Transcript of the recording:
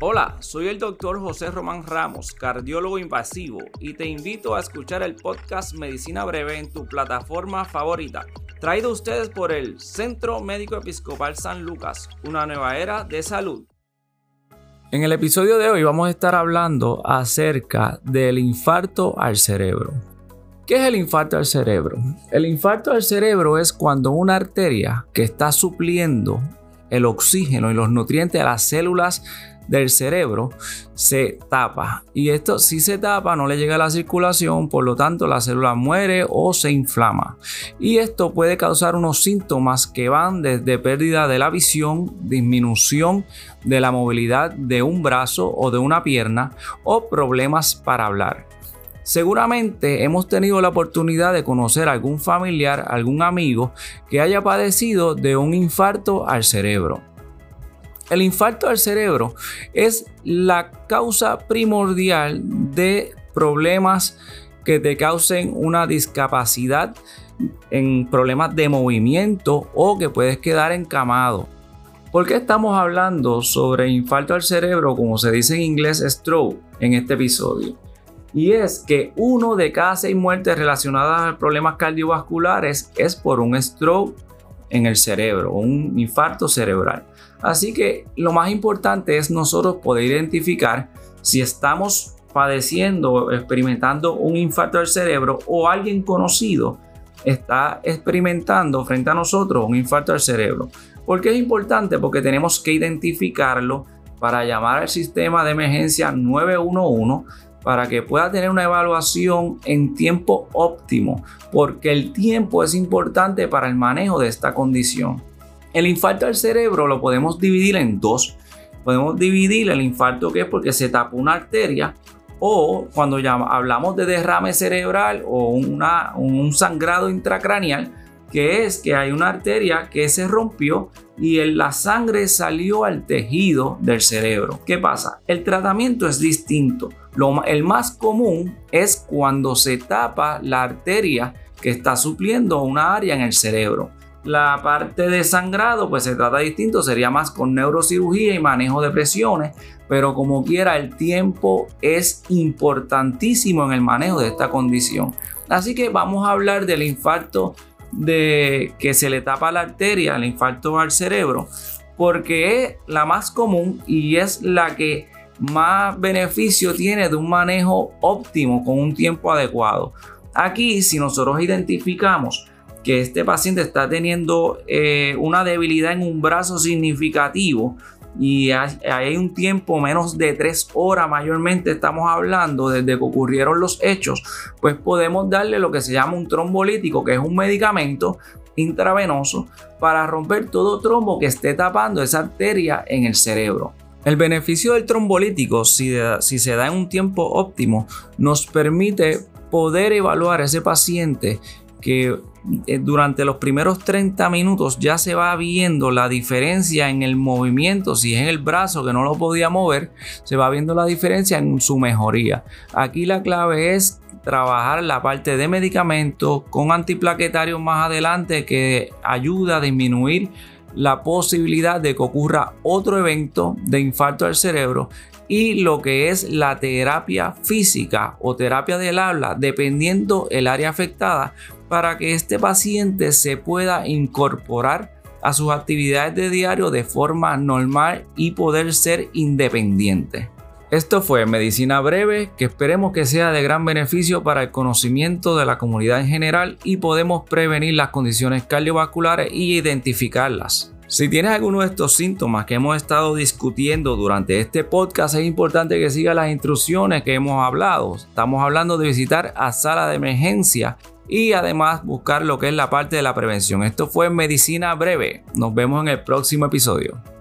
Hola, soy el doctor José Román Ramos, cardiólogo invasivo, y te invito a escuchar el podcast Medicina Breve en tu plataforma favorita. Traído a ustedes por el Centro Médico Episcopal San Lucas, una nueva era de salud. En el episodio de hoy vamos a estar hablando acerca del infarto al cerebro. ¿Qué es el infarto al cerebro? El infarto al cerebro es cuando una arteria que está supliendo el oxígeno y los nutrientes a las células del cerebro se tapa. Y esto si se tapa no le llega a la circulación por lo tanto la célula muere o se inflama. Y esto puede causar unos síntomas que van desde pérdida de la visión disminución de la movilidad de un brazo o de una pierna o problemas para hablar. Seguramente hemos tenido la oportunidad de conocer a algún familiar, algún amigo que haya padecido de un infarto al cerebro. El infarto al cerebro es la causa primordial de problemas que te causen una discapacidad en problemas de movimiento o que puedes quedar encamado. ¿Por qué estamos hablando sobre infarto al cerebro, como se dice en inglés stroke, en este episodio? Y es que uno de cada seis muertes relacionadas a problemas cardiovasculares es por un stroke en el cerebro, un infarto cerebral. Así que lo más importante es nosotros poder identificar si estamos padeciendo experimentando un infarto del cerebro o alguien conocido está experimentando frente a nosotros un infarto del cerebro. ¿Por qué es importante? Porque tenemos que identificarlo para llamar al sistema de emergencia 911 para que pueda tener una evaluación en tiempo óptimo, porque el tiempo es importante para el manejo de esta condición. El infarto al cerebro lo podemos dividir en dos. Podemos dividir el infarto que es porque se tapa una arteria o cuando hablamos de derrame cerebral o un sangrado intracraneal, que es que hay una arteria que se rompió y la sangre salió al tejido del cerebro. ¿Qué pasa? El tratamiento es distinto. Lo, el más común es cuando se tapa la arteria que está supliendo una área en el cerebro. La parte de sangrado, pues se trata distinto, sería más con neurocirugía y manejo de presiones, pero como quiera, el tiempo es importantísimo en el manejo de esta condición. Así que vamos a hablar del infarto de que se le tapa la arteria, el infarto al cerebro, porque es la más común y es la que más beneficio tiene de un manejo óptimo con un tiempo adecuado. Aquí, si nosotros identificamos que este paciente está teniendo eh, una debilidad en un brazo significativo y hay, un tiempo menos de tres horas mayormente estamos hablando desde que ocurrieron los hechos, pues podemos darle lo que se llama un trombolítico, que es un medicamento intravenoso para romper todo trombo que esté tapando esa arteria en el cerebro. El beneficio del trombolítico, si, se da en un tiempo óptimo, nos permite poder evaluar a ese paciente que eh, durante los primeros 30 minutos ya se va viendo la diferencia en el movimiento, si es en el brazo que no lo podía mover, se va viendo la diferencia en su mejoría. Aquí la clave es trabajar la parte de medicamentos con antiplaquetarios más adelante que ayuda a disminuir la posibilidad de que ocurra otro evento de infarto al cerebro y lo que es la terapia física o terapia del habla, dependiendo el área afectada, para que este paciente se pueda incorporar a sus actividades de diario de forma normal y poder ser independiente. Esto fue Medicina Breve, que esperemos que sea de gran beneficio para el conocimiento de la comunidad en general y podemos prevenir las condiciones cardiovasculares y identificarlas. Si tienes alguno de estos síntomas que hemos estado discutiendo durante este podcast, es importante que sigas las instrucciones que hemos hablado. Estamos hablando de visitar a sala de emergencia y además buscar lo que es la parte de la prevención. Esto fue Medicina Breve. Nos vemos en el próximo episodio.